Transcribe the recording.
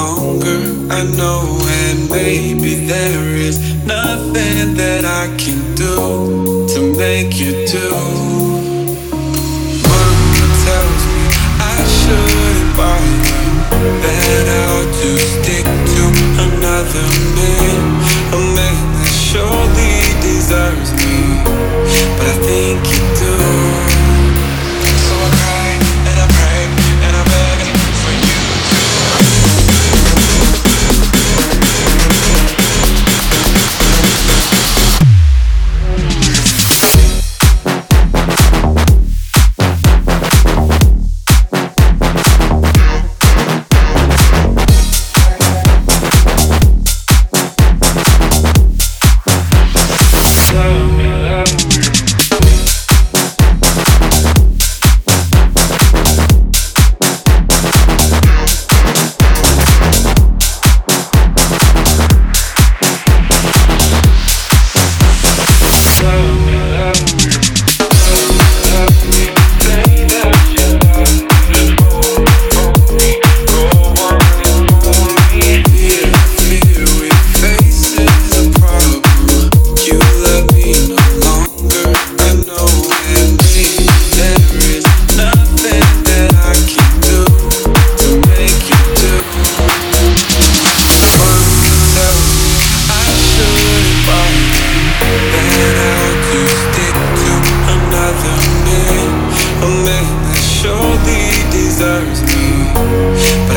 longer, I know, and maybe there is nothing that I can do to make you do. Monica tells me I shouldn't bother, that I'll just stick to another man, a man that surely deserves me, but I think you do. Deserves me.